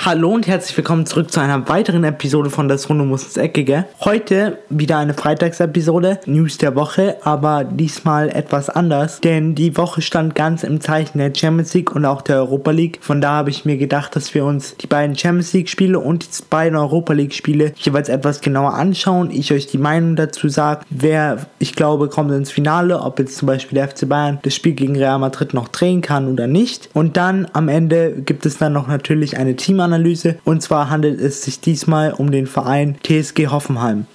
Hallo und herzlich willkommen zurück zu einer weiteren Episode von Das Runde muss ins Eckige. Heute wieder eine Freitagsepisode, News der Woche, aber diesmal etwas anders, denn die Woche stand ganz im Zeichen der Champions League und auch der Europa League. Von da habe ich mir gedacht, dass wir uns die beiden Champions League Spiele und die beiden Europa League Spiele jeweils etwas genauer anschauen. Ich euch die Meinung dazu sage, wer ich glaube kommt ins Finale, ob jetzt zum Beispiel der FC Bayern das Spiel gegen Real Madrid noch drehen kann oder nicht. Und dann am Ende gibt es dann noch natürlich eine Teamanalyse Analyse und zwar handelt es sich diesmal um den Verein TSG Hoffenheim.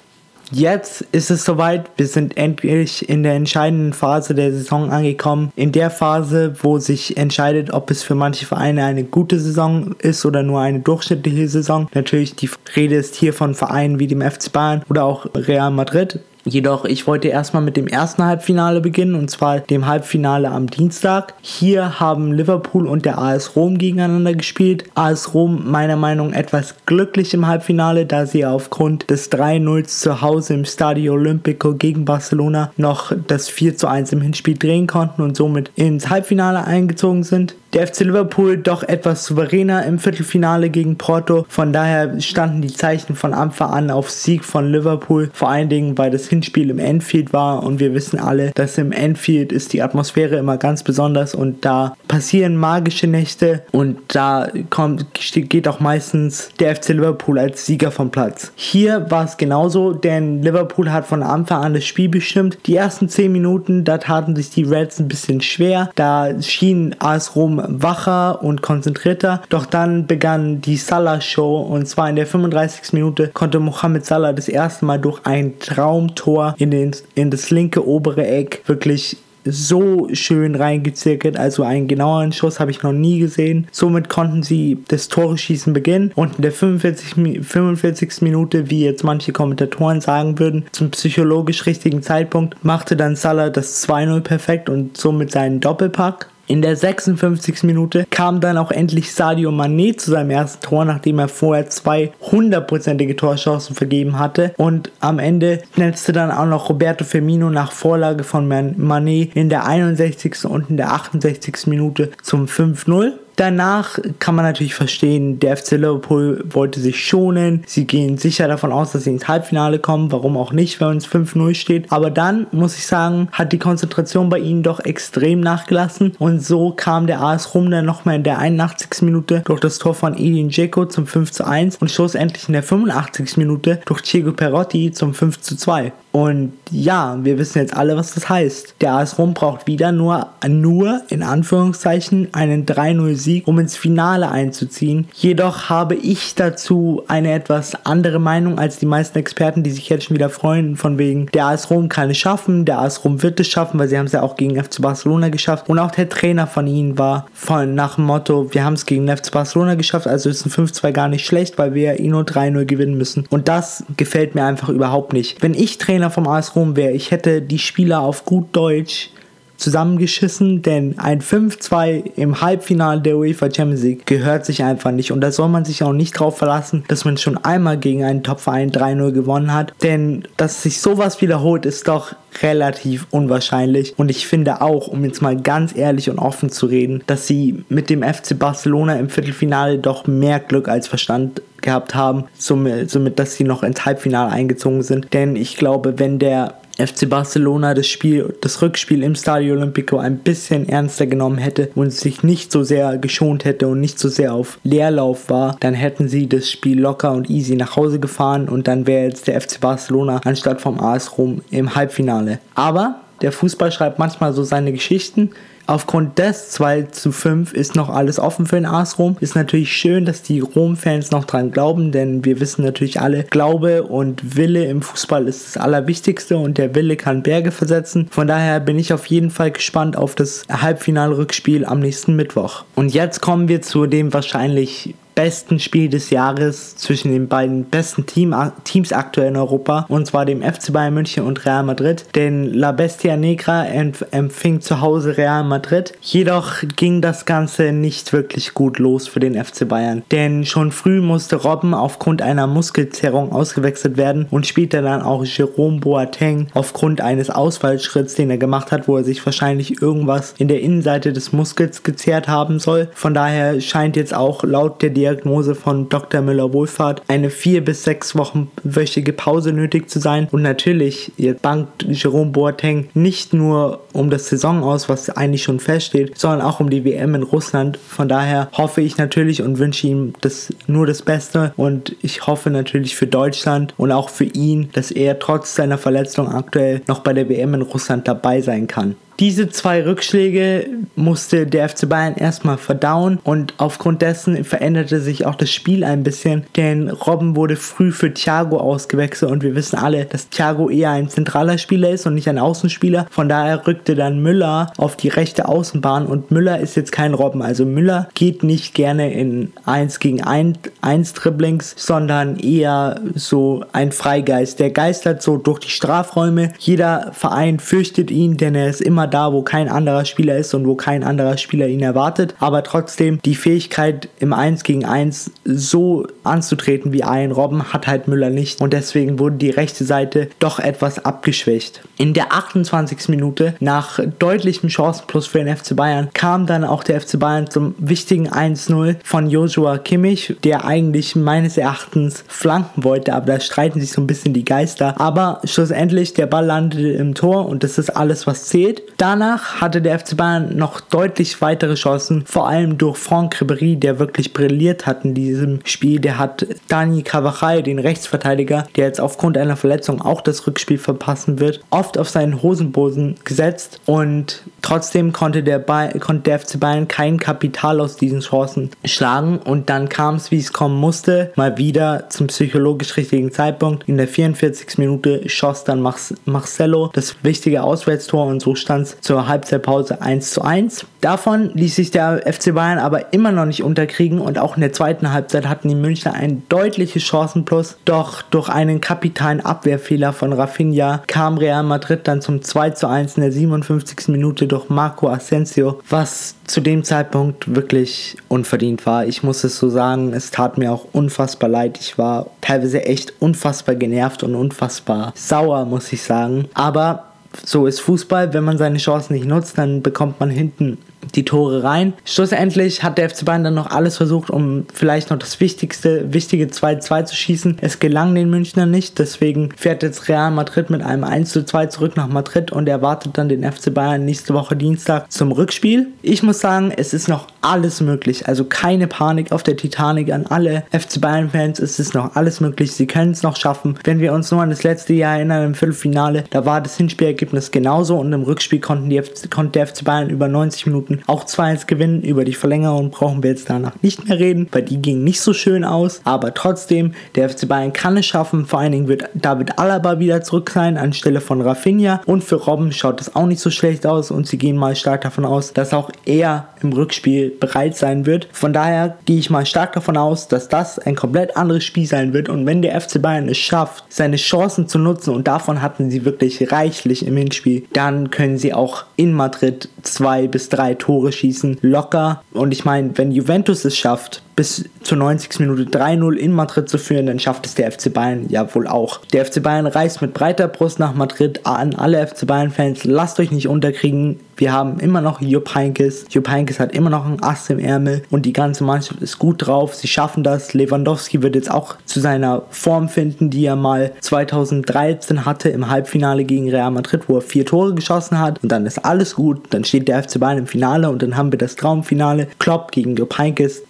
Jetzt ist es soweit, wir sind endlich in der entscheidenden Phase der Saison angekommen. In der Phase, wo sich entscheidet, ob es für manche Vereine eine gute Saison ist oder nur eine durchschnittliche Saison. Natürlich, die Rede ist hier von Vereinen wie dem FC Bayern oder auch Real Madrid. Jedoch, ich wollte erstmal mit dem ersten Halbfinale beginnen und zwar dem Halbfinale am Dienstag. Hier haben Liverpool und der AS Rom gegeneinander gespielt. AS Rom meiner Meinung nach etwas glücklich im Halbfinale, da sie aufgrund des 3-0 zu Hause im Stadio Olimpico gegen Barcelona noch das 4-1 im Hinspiel drehen konnten und somit ins Halbfinale eingezogen sind der FC Liverpool doch etwas souveräner im Viertelfinale gegen Porto. Von daher standen die Zeichen von Anfang an auf Sieg von Liverpool, vor allen Dingen, weil das Hinspiel im Enfield war und wir wissen alle, dass im Enfield ist die Atmosphäre immer ganz besonders und da passieren magische Nächte und da kommt, geht auch meistens der FC Liverpool als Sieger vom Platz. Hier war es genauso, denn Liverpool hat von Anfang an das Spiel bestimmt. Die ersten 10 Minuten, da taten sich die Reds ein bisschen schwer. Da schien AS Rom wacher und konzentrierter. Doch dann begann die Salah-Show und zwar in der 35. Minute konnte Mohamed Salah das erste Mal durch ein Traumtor in, den, in das linke obere Eck wirklich so schön reingezirkelt. Also einen genaueren Schuss habe ich noch nie gesehen. Somit konnten sie das Tore-Schießen beginnen und in der 45, 45. Minute, wie jetzt manche Kommentatoren sagen würden, zum psychologisch richtigen Zeitpunkt machte dann Salah das 2-0 perfekt und somit seinen Doppelpack. In der 56. Minute kam dann auch endlich Sadio Mané zu seinem ersten Tor, nachdem er vorher zwei hundertprozentige Torchancen vergeben hatte. Und am Ende netzte dann auch noch Roberto Firmino nach Vorlage von Mané in der 61. und in der 68. Minute zum 5-0. Danach kann man natürlich verstehen, der FC Liverpool wollte sich schonen. Sie gehen sicher davon aus, dass sie ins Halbfinale kommen. Warum auch nicht, wenn es 5-0 steht. Aber dann, muss ich sagen, hat die Konzentration bei ihnen doch extrem nachgelassen. Und so kam der AS Rom dann nochmal in der 81. Minute durch das Tor von Edin Dzeko zum 5-1 und schlussendlich in der 85. Minute durch Diego Perotti zum 5-2. Und ja, wir wissen jetzt alle, was das heißt. Der AS Rom braucht wieder nur, nur in Anführungszeichen einen 3-0-Sieg, um ins Finale einzuziehen. Jedoch habe ich dazu eine etwas andere Meinung als die meisten Experten, die sich jetzt schon wieder freuen, von wegen, der AS Rom kann es schaffen, der AS Rom wird es schaffen, weil sie haben es ja auch gegen FC Barcelona geschafft. Und auch der Trainer von ihnen war von nach dem Motto, wir haben es gegen FC Barcelona geschafft, also ist ein 5-2 gar nicht schlecht, weil wir eh nur 3-0 gewinnen müssen. Und das gefällt mir einfach überhaupt nicht. Wenn ich Trainer Trainer vom AS Rom wäre, ich hätte die Spieler auf gut Deutsch zusammengeschissen, denn ein 5-2 im Halbfinale der UEFA Champions League gehört sich einfach nicht. Und da soll man sich auch nicht drauf verlassen, dass man schon einmal gegen einen Topverein 3-0 gewonnen hat, denn dass sich sowas wiederholt, ist doch relativ unwahrscheinlich. Und ich finde auch, um jetzt mal ganz ehrlich und offen zu reden, dass sie mit dem FC Barcelona im Viertelfinale doch mehr Glück als Verstand gehabt haben, somit, somit dass sie noch ins Halbfinale eingezogen sind. Denn ich glaube, wenn der FC Barcelona das Spiel, das Rückspiel im Stadio Olimpico ein bisschen ernster genommen hätte und sich nicht so sehr geschont hätte und nicht so sehr auf Leerlauf war, dann hätten sie das Spiel locker und easy nach Hause gefahren und dann wäre jetzt der FC Barcelona anstatt vom AS Rom im Halbfinale. Aber der Fußball schreibt manchmal so seine Geschichten Aufgrund des 2 zu 5 ist noch alles offen für den AS Rom. Ist natürlich schön, dass die Rom-Fans noch dran glauben, denn wir wissen natürlich alle, Glaube und Wille im Fußball ist das Allerwichtigste und der Wille kann Berge versetzen. Von daher bin ich auf jeden Fall gespannt auf das Halbfinalrückspiel am nächsten Mittwoch. Und jetzt kommen wir zu dem wahrscheinlich besten Spiel des Jahres zwischen den beiden besten Team, Teams aktuell in Europa, und zwar dem FC Bayern München und Real Madrid. Denn La Bestia Negra empfing zu Hause Real Madrid. Jedoch ging das Ganze nicht wirklich gut los für den FC Bayern. Denn schon früh musste Robben aufgrund einer Muskelzerrung ausgewechselt werden und spielte dann auch Jerome Boateng aufgrund eines Ausfallschritts, den er gemacht hat, wo er sich wahrscheinlich irgendwas in der Innenseite des Muskels gezerrt haben soll. Von daher scheint jetzt auch laut der Diagnose von Dr. Müller-Wohlfahrt eine vier bis sechs Wochen wöchige Pause nötig zu sein. Und natürlich jetzt bankt Jerome Boateng nicht nur um das Saison aus, was eigentlich schon feststeht, sondern auch um die WM in Russland. Von daher hoffe ich natürlich und wünsche ihm das, nur das Beste und ich hoffe natürlich für Deutschland und auch für ihn, dass er trotz seiner Verletzung aktuell noch bei der WM in Russland dabei sein kann. Diese zwei Rückschläge musste der FC Bayern erstmal verdauen und aufgrund dessen veränderte sich auch das Spiel ein bisschen, denn Robben wurde früh für Thiago ausgewechselt und wir wissen alle, dass Thiago eher ein zentraler Spieler ist und nicht ein Außenspieler. Von daher rückte dann Müller auf die rechte Außenbahn und Müller ist jetzt kein Robben. Also Müller geht nicht gerne in 1 gegen 1, 1 Dribblings, sondern eher so ein Freigeist. Der geistert so durch die Strafräume. Jeder Verein fürchtet ihn, denn er ist immer immer da, wo kein anderer Spieler ist und wo kein anderer Spieler ihn erwartet. Aber trotzdem die Fähigkeit im 1 gegen 1 so anzutreten wie ein Robben hat halt Müller nicht. Und deswegen wurde die rechte Seite doch etwas abgeschwächt. In der 28. Minute nach deutlichem Chancenplus für den FC Bayern kam dann auch der FC Bayern zum wichtigen 1-0 von Joshua Kimmich, der eigentlich meines Erachtens flanken wollte, aber da streiten sich so ein bisschen die Geister. Aber schlussendlich der Ball landete im Tor und das ist alles, was zählt. Danach hatte der FC Bayern noch deutlich weitere Chancen, vor allem durch Franck Ribéry, der wirklich brilliert hat in diesem Spiel. Der hat Dani Carvajal, den Rechtsverteidiger, der jetzt aufgrund einer Verletzung auch das Rückspiel verpassen wird, oft auf seinen Hosenboden gesetzt und trotzdem konnte der, konnte der FC Bayern kein Kapital aus diesen Chancen schlagen und dann kam es, wie es kommen musste, mal wieder zum psychologisch richtigen Zeitpunkt. In der 44. Minute schoss dann Marcelo das wichtige Auswärtstor und so stand es zur Halbzeitpause 1 zu 1. Davon ließ sich der FC Bayern aber immer noch nicht unterkriegen und auch in der zweiten Halbzeit hatten die Münchner ein deutliches Chancenplus. Doch durch einen kapitalen Abwehrfehler von Rafinha kam Real Madrid dann zum 2 zu 1 in der 57. Minute durch Marco Asensio, was zu dem Zeitpunkt wirklich unverdient war. Ich muss es so sagen, es tat mir auch unfassbar leid. Ich war teilweise echt unfassbar genervt und unfassbar sauer, muss ich sagen. Aber so ist Fußball, wenn man seine Chancen nicht nutzt, dann bekommt man hinten die Tore rein. Schlussendlich hat der FC Bayern dann noch alles versucht, um vielleicht noch das wichtigste, wichtige 2-2 zu schießen. Es gelang den Münchnern nicht, deswegen fährt jetzt Real Madrid mit einem 1-2 zurück nach Madrid und erwartet dann den FC Bayern nächste Woche Dienstag zum Rückspiel. Ich muss sagen, es ist noch alles möglich, also keine Panik auf der Titanic an alle FC Bayern Fans, es ist noch alles möglich, sie können es noch schaffen. Wenn wir uns nur an das letzte Jahr erinnern, im Viertelfinale, da war das Hinspielergebnis genauso und im Rückspiel konnten die konnte der FC Bayern über 90 Minuten auch 2-1 gewinnen. Über die Verlängerung brauchen wir jetzt danach nicht mehr reden, weil die ging nicht so schön aus. Aber trotzdem, der FC Bayern kann es schaffen. Vor allen Dingen wird David Alaba wieder zurück sein anstelle von Rafinha. Und für Robben schaut es auch nicht so schlecht aus. Und sie gehen mal stark davon aus, dass auch er im Rückspiel bereit sein wird. Von daher gehe ich mal stark davon aus, dass das ein komplett anderes Spiel sein wird. Und wenn der FC Bayern es schafft, seine Chancen zu nutzen, und davon hatten sie wirklich reichlich im Hinspiel, dann können sie auch in Madrid zwei bis drei Tore schießen, locker. Und ich meine, wenn Juventus es schafft, bis zur 90. Minute 3-0 in Madrid zu führen, dann schafft es der FC Bayern ja wohl auch. Der FC Bayern reist mit breiter Brust nach Madrid an alle FC Bayern-Fans. Lasst euch nicht unterkriegen. Wir haben immer noch Jupp Heynckes. Jupp Heynckes hat immer noch ein Ass im Ärmel und die ganze Mannschaft ist gut drauf. Sie schaffen das. Lewandowski wird jetzt auch zu seiner Form finden, die er mal 2013 hatte im Halbfinale gegen Real Madrid, wo er vier Tore geschossen hat. Und dann ist alles gut. Dann steht der FC Bayern im Finale und dann haben wir das Traumfinale. Klopp gegen Jupp Heynckes.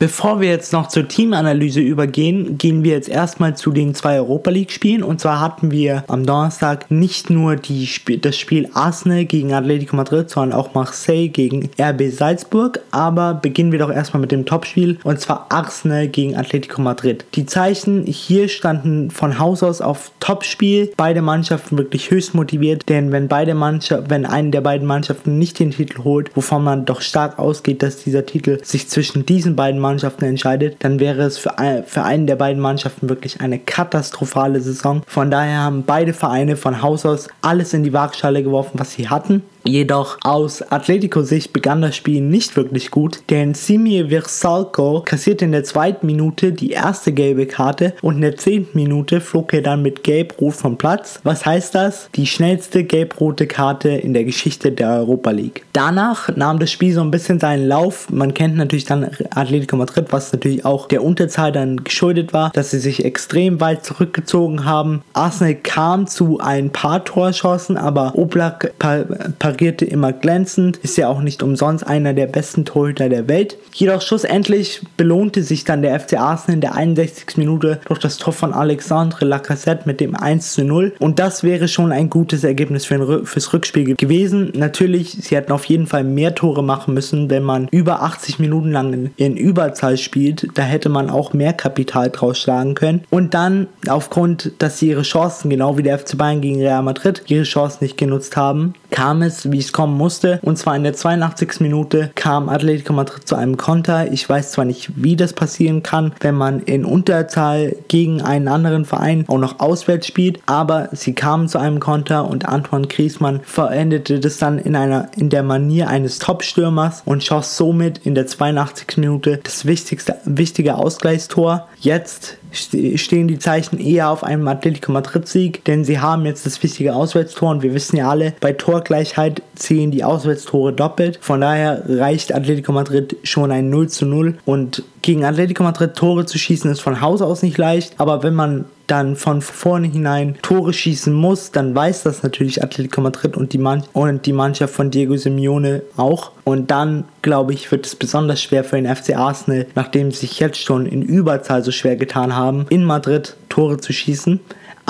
Bevor wir jetzt noch zur Teamanalyse übergehen, gehen wir jetzt erstmal zu den zwei Europa League Spielen. Und zwar hatten wir am Donnerstag nicht nur Sp das Spiel Arsenal gegen Atletico Madrid, sondern auch Marseille gegen RB Salzburg. Aber beginnen wir doch erstmal mit dem Topspiel und zwar Arsenal gegen Atletico Madrid. Die Zeichen hier standen von Haus aus auf Topspiel. Beide Mannschaften wirklich höchst motiviert, denn wenn beide Mannschaften, wenn eine der beiden Mannschaften nicht den Titel holt, wovon man doch stark ausgeht, dass dieser Titel sich zwischen diesen beiden Mannschaften Mannschaften entscheidet, dann wäre es für, ein, für einen der beiden Mannschaften wirklich eine katastrophale Saison. Von daher haben beide Vereine von Haus aus alles in die Waagschale geworfen, was sie hatten. Jedoch aus Atletico-Sicht begann das Spiel nicht wirklich gut, denn Simir Versalco kassierte in der zweiten Minute die erste gelbe Karte und in der zehnten Minute flog er dann mit Gelb-Rot vom Platz. Was heißt das? Die schnellste gelb-rote Karte in der Geschichte der Europa League. Danach nahm das Spiel so ein bisschen seinen Lauf. Man kennt natürlich dann Atletico Madrid, was natürlich auch der Unterzahl dann geschuldet war, dass sie sich extrem weit zurückgezogen haben. Arsenal kam zu ein paar Torchancen, aber Oblak par parierte immer glänzend, ist ja auch nicht umsonst einer der besten Torhüter der Welt. Jedoch schlussendlich belohnte sich dann der FC Arsenal in der 61. Minute durch das Tor von Alexandre Lacassette mit dem 1 zu 0 und das wäre schon ein gutes Ergebnis für ein, fürs Rückspiel gewesen. Natürlich, sie hätten auf jeden Fall mehr Tore machen müssen, wenn man über 80 Minuten lang in, in Überzahl spielt. Da hätte man auch mehr Kapital draus schlagen können. Und dann aufgrund, dass sie ihre Chancen, genau wie der FC Bayern gegen Real Madrid, ihre Chancen nicht genutzt haben, kam es, wie es kommen musste. Und zwar in der 82. Minute kam Atletico Madrid zu einem Konter. Ich weiß zwar nicht, wie das passieren kann, wenn man in Unterzahl gegen einen anderen Verein auch noch auswärts spielt, aber sie kamen zu einem Konter und Antoine Griezmann verendete das dann in einer in der Manier eines Top-Stürmers und schoss somit in der 82. Minute das wichtigste wichtige Ausgleichstor. Jetzt stehen die Zeichen eher auf einem Atletico Madrid-Sieg, denn sie haben jetzt das wichtige Auswärtstor und wir wissen ja alle, bei Torgleichheit zählen die Auswärtstore doppelt. Von daher reicht Atletico Madrid schon ein 0 zu 0 und gegen Atletico Madrid Tore zu schießen ist von Haus aus nicht leicht, aber wenn man dann von vornherein Tore schießen muss, dann weiß das natürlich Atletico Madrid und die, Man und die Mannschaft von Diego Simeone auch. Und dann, glaube ich, wird es besonders schwer für den FC Arsenal, nachdem sie sich jetzt schon in Überzahl so schwer getan haben, in Madrid Tore zu schießen.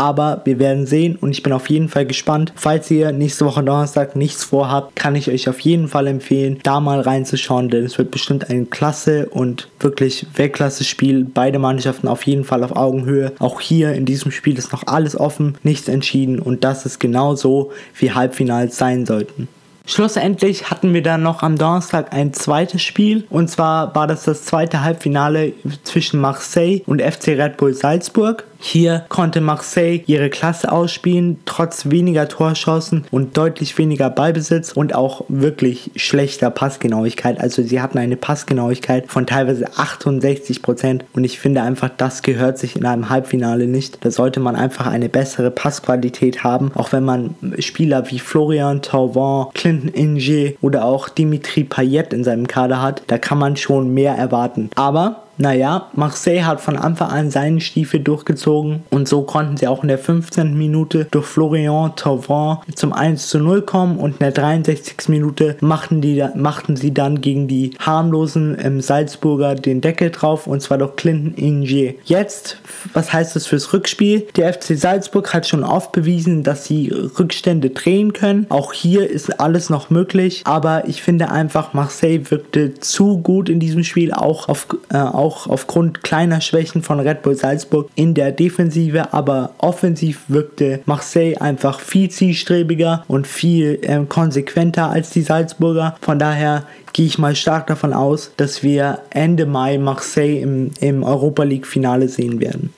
Aber wir werden sehen und ich bin auf jeden Fall gespannt. Falls ihr nächste Woche Donnerstag nichts vorhabt, kann ich euch auf jeden Fall empfehlen, da mal reinzuschauen, denn es wird bestimmt ein klasse und wirklich Weltklasse-Spiel. Beide Mannschaften auf jeden Fall auf Augenhöhe. Auch hier in diesem Spiel ist noch alles offen, nichts entschieden und das ist genau so, wie Halbfinals sein sollten. Schlussendlich hatten wir dann noch am Donnerstag ein zweites Spiel und zwar war das das zweite Halbfinale zwischen Marseille und FC Red Bull Salzburg. Hier konnte Marseille ihre Klasse ausspielen, trotz weniger Torchancen und deutlich weniger Ballbesitz und auch wirklich schlechter Passgenauigkeit. Also sie hatten eine Passgenauigkeit von teilweise 68% und ich finde einfach, das gehört sich in einem Halbfinale nicht. Da sollte man einfach eine bessere Passqualität haben, auch wenn man Spieler wie Florian Thauvin, Clinton Inge oder auch Dimitri Payet in seinem Kader hat. Da kann man schon mehr erwarten. Aber naja, Marseille hat von Anfang an seinen Stiefel durchgezogen und so konnten sie auch in der 15. Minute durch Florian Thauvin zum 1 zu 0 kommen und in der 63. Minute machten, die, machten sie dann gegen die harmlosen ähm, Salzburger den Deckel drauf und zwar durch Clinton Inge. Jetzt, was heißt das fürs Rückspiel? Der FC Salzburg hat schon oft bewiesen, dass sie Rückstände drehen können. Auch hier ist alles noch möglich, aber ich finde einfach, Marseille wirkte zu gut in diesem Spiel, auch auf, äh, auch auch aufgrund kleiner Schwächen von Red Bull Salzburg in der Defensive, aber offensiv wirkte Marseille einfach viel zielstrebiger und viel äh, konsequenter als die Salzburger. Von daher gehe ich mal stark davon aus, dass wir Ende Mai Marseille im, im Europa League Finale sehen werden.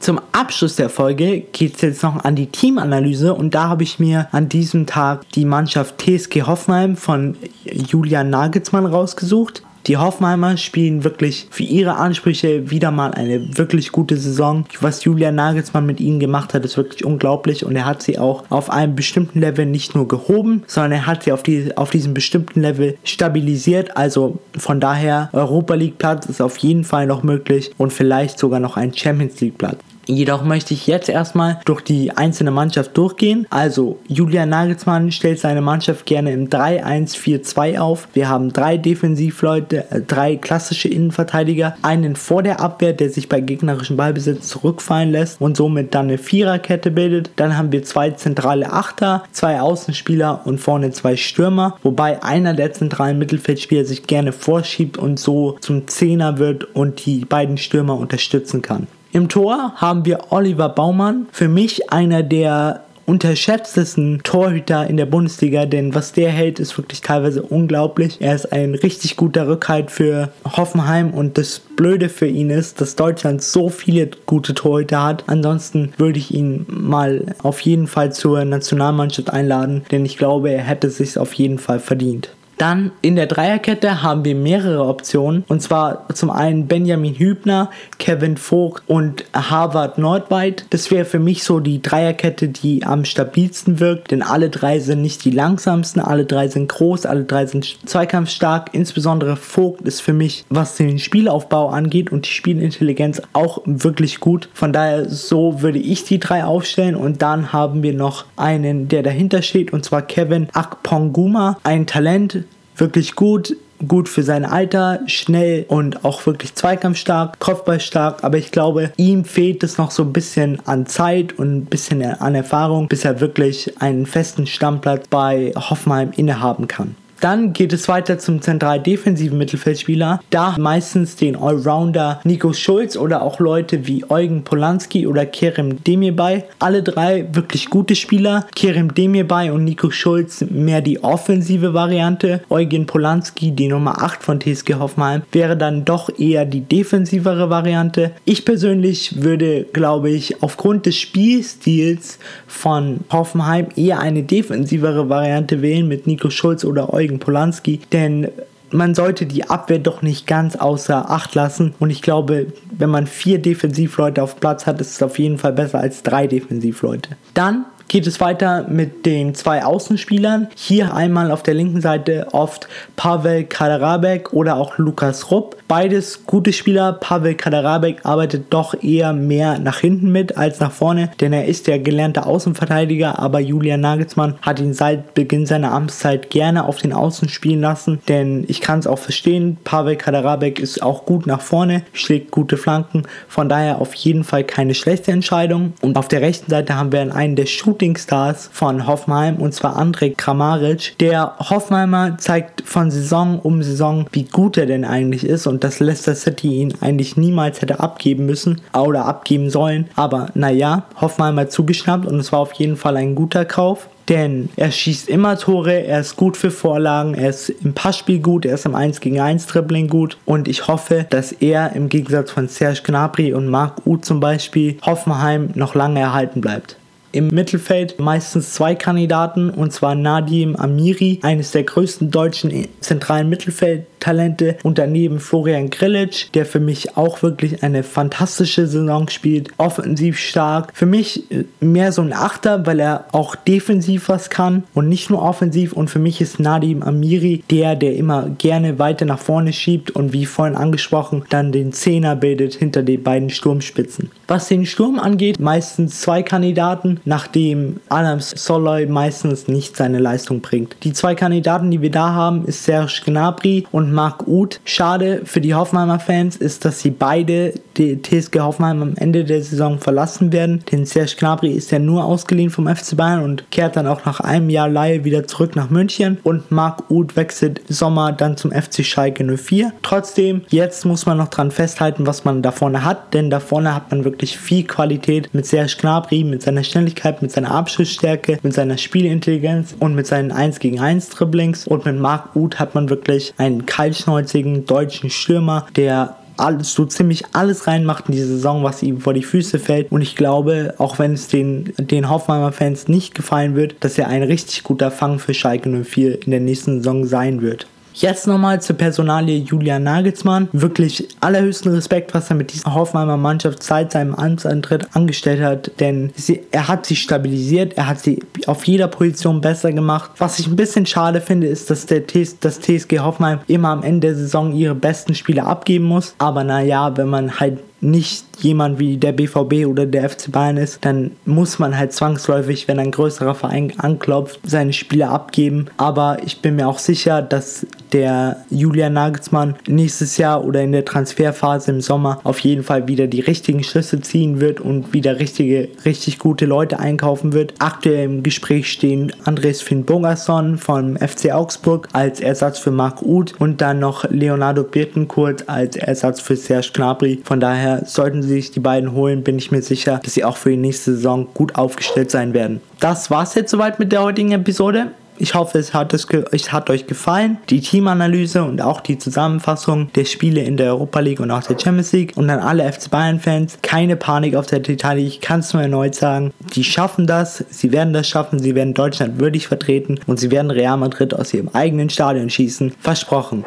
Zum Abschluss der Folge geht es jetzt noch an die Teamanalyse und da habe ich mir an diesem Tag die Mannschaft TSG Hoffenheim von Julian Nagelsmann rausgesucht. Die Hoffenheimer spielen wirklich für ihre Ansprüche wieder mal eine wirklich gute Saison. Was Julian Nagelsmann mit ihnen gemacht hat, ist wirklich unglaublich und er hat sie auch auf einem bestimmten Level nicht nur gehoben, sondern er hat sie auf, die, auf diesem bestimmten Level stabilisiert. Also von daher, Europa League Platz ist auf jeden Fall noch möglich und vielleicht sogar noch ein Champions League Platz. Jedoch möchte ich jetzt erstmal durch die einzelne Mannschaft durchgehen. Also Julian Nagelsmann stellt seine Mannschaft gerne im 3-1-4-2 auf. Wir haben drei Defensivleute, äh, drei klassische Innenverteidiger, einen vor der Abwehr, der sich bei gegnerischem Ballbesitz zurückfallen lässt und somit dann eine Viererkette bildet. Dann haben wir zwei zentrale Achter, zwei Außenspieler und vorne zwei Stürmer, wobei einer der zentralen Mittelfeldspieler sich gerne vorschiebt und so zum Zehner wird und die beiden Stürmer unterstützen kann. Im Tor haben wir Oliver Baumann, für mich einer der unterschätztesten Torhüter in der Bundesliga, denn was der hält, ist wirklich teilweise unglaublich. Er ist ein richtig guter Rückhalt für Hoffenheim und das Blöde für ihn ist, dass Deutschland so viele gute Torhüter hat. Ansonsten würde ich ihn mal auf jeden Fall zur Nationalmannschaft einladen, denn ich glaube, er hätte es sich auf jeden Fall verdient. Dann in der Dreierkette haben wir mehrere Optionen. Und zwar zum einen Benjamin Hübner, Kevin Vogt und Harvard Nordweit. Das wäre für mich so die Dreierkette, die am stabilsten wirkt. Denn alle drei sind nicht die langsamsten, alle drei sind groß, alle drei sind zweikampfstark. Insbesondere Vogt ist für mich, was den Spielaufbau angeht und die Spielintelligenz auch wirklich gut. Von daher so würde ich die drei aufstellen. Und dann haben wir noch einen, der dahinter steht, und zwar Kevin Akponguma, ein Talent, wirklich gut, gut für sein Alter, schnell und auch wirklich zweikampfstark, kopfballstark, aber ich glaube, ihm fehlt es noch so ein bisschen an Zeit und ein bisschen an Erfahrung, bis er wirklich einen festen Stammplatz bei Hoffenheim innehaben kann. Dann geht es weiter zum zentral defensiven Mittelfeldspieler. Da meistens den Allrounder Nico Schulz oder auch Leute wie Eugen Polanski oder Kerem Demirbay. Alle drei wirklich gute Spieler. Kerem Demirbay und Nico Schulz mehr die offensive Variante. Eugen Polanski, die Nummer 8 von TSG Hoffenheim, wäre dann doch eher die defensivere Variante. Ich persönlich würde, glaube ich, aufgrund des Spielstils von Hoffenheim eher eine defensivere Variante wählen mit Nico Schulz oder Eugen gegen Polanski, denn man sollte die Abwehr doch nicht ganz außer Acht lassen. Und ich glaube, wenn man vier Defensivleute auf Platz hat, ist es auf jeden Fall besser als drei Defensivleute. Dann geht es weiter mit den zwei Außenspielern. Hier einmal auf der linken Seite oft Pavel Kaderabek oder auch Lukas Rupp. Beides gute Spieler. Pavel Kaderabek arbeitet doch eher mehr nach hinten mit als nach vorne, denn er ist der gelernte Außenverteidiger, aber Julian Nagelsmann hat ihn seit Beginn seiner Amtszeit gerne auf den Außen spielen lassen, denn ich kann es auch verstehen, Pavel Kaderabek ist auch gut nach vorne, schlägt gute Flanken, von daher auf jeden Fall keine schlechte Entscheidung. Und auf der rechten Seite haben wir einen der Shooting Shootingstars von Hoffenheim und zwar Andrej Kramaric. Der Hoffenheimer zeigt von Saison um Saison, wie gut er denn eigentlich ist und dass Leicester City ihn eigentlich niemals hätte abgeben müssen oder abgeben sollen. Aber naja, Hoffenheim hat zugeschnappt und es war auf jeden Fall ein guter Kauf. Denn er schießt immer Tore, er ist gut für Vorlagen, er ist im Passspiel gut, er ist im 1 gegen 1 Dribbling gut und ich hoffe, dass er im Gegensatz von Serge Gnabry und Marc Uth zum Beispiel Hoffenheim noch lange erhalten bleibt. Im Mittelfeld meistens zwei Kandidaten und zwar Nadim Amiri, eines der größten deutschen zentralen Mittelfeld Talente und daneben Florian Grillitsch, der für mich auch wirklich eine fantastische Saison spielt, offensiv stark. Für mich äh, mehr so ein Achter, weil er auch defensiv was kann und nicht nur offensiv und für mich ist Nadim Amiri der, der immer gerne weiter nach vorne schiebt und wie vorhin angesprochen, dann den Zehner bildet hinter den beiden Sturmspitzen. Was den Sturm angeht, meistens zwei Kandidaten, nachdem Adams Soloy meistens nicht seine Leistung bringt. Die zwei Kandidaten, die wir da haben, ist Serge Gnabry und Marc Uth. Schade für die Hoffenheimer Fans ist, dass sie beide die TSG Hoffenheim am Ende der Saison verlassen werden. Denn Serge Gnabry ist ja nur ausgeliehen vom FC Bayern und kehrt dann auch nach einem Jahr Leihe wieder zurück nach München. Und Marc Uth wechselt Sommer dann zum FC Schalke 04. Trotzdem, jetzt muss man noch dran festhalten, was man da vorne hat, denn da vorne hat man wirklich viel Qualität mit Serge Gnabry, mit seiner Schnelligkeit, mit seiner Abschlussstärke, mit seiner Spielintelligenz und mit seinen 1 gegen 1 Dribblings. Und mit Marc Uth hat man wirklich einen kaltschnäuzigen deutschen Stürmer, der alles, so ziemlich alles reinmacht in die Saison, was ihm vor die Füße fällt. Und ich glaube, auch wenn es den, den Hoffenheimer Fans nicht gefallen wird, dass er ein richtig guter Fang für Schalke 04 in der nächsten Saison sein wird. Jetzt nochmal zur Personalie Julian Nagelsmann. Wirklich allerhöchsten Respekt, was er mit dieser Hoffenheimer Mannschaft seit seinem Amtsantritt angestellt hat, denn sie, er hat sie stabilisiert, er hat sie auf jeder Position besser gemacht. Was ich ein bisschen schade finde, ist, dass der TS, das TSG Hoffenheim immer am Ende der Saison ihre besten Spieler abgeben muss. Aber naja, wenn man halt nicht jemand wie der BVB oder der FC Bayern ist, dann muss man halt zwangsläufig, wenn ein größerer Verein anklopft, seine Spieler abgeben. Aber ich bin mir auch sicher, dass der Julian Nagelsmann nächstes Jahr oder in der Transferphase im Sommer auf jeden Fall wieder die richtigen Schlüsse ziehen wird und wieder richtige, richtig gute Leute einkaufen wird. Aktuell im Gespräch stehen Andres Finn Bogerson vom FC Augsburg als Ersatz für Marc Uth und dann noch Leonardo Birkencourt als Ersatz für Serge Gnabry. Von daher sollten sie sich die beiden holen, bin ich mir sicher, dass sie auch für die nächste Saison gut aufgestellt sein werden. Das war's jetzt soweit mit der heutigen Episode. Ich hoffe, es hat, es, es hat euch gefallen. Die Teamanalyse und auch die Zusammenfassung der Spiele in der Europa League und auch der Champions League. Und an alle FC Bayern-Fans, keine Panik auf der Titanic. Ich kann es nur erneut sagen. Die schaffen das. Sie werden das schaffen. Sie werden Deutschland würdig vertreten. Und sie werden Real Madrid aus ihrem eigenen Stadion schießen. Versprochen.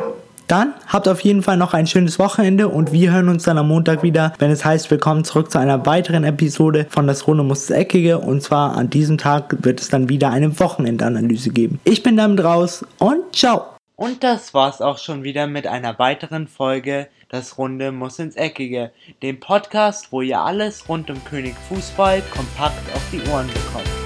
Dann habt auf jeden Fall noch ein schönes Wochenende und wir hören uns dann am Montag wieder, wenn es heißt, willkommen zurück zu einer weiteren Episode von Das Runde muss das Eckige und zwar an diesem Tag wird es dann wieder eine Wochenendanalyse geben. Ich bin damit raus und ciao! Und das war's auch schon wieder mit einer weiteren Folge Das Runde muss ins Eckige, dem Podcast, wo ihr alles rund um König Fußball kompakt auf die Ohren bekommt.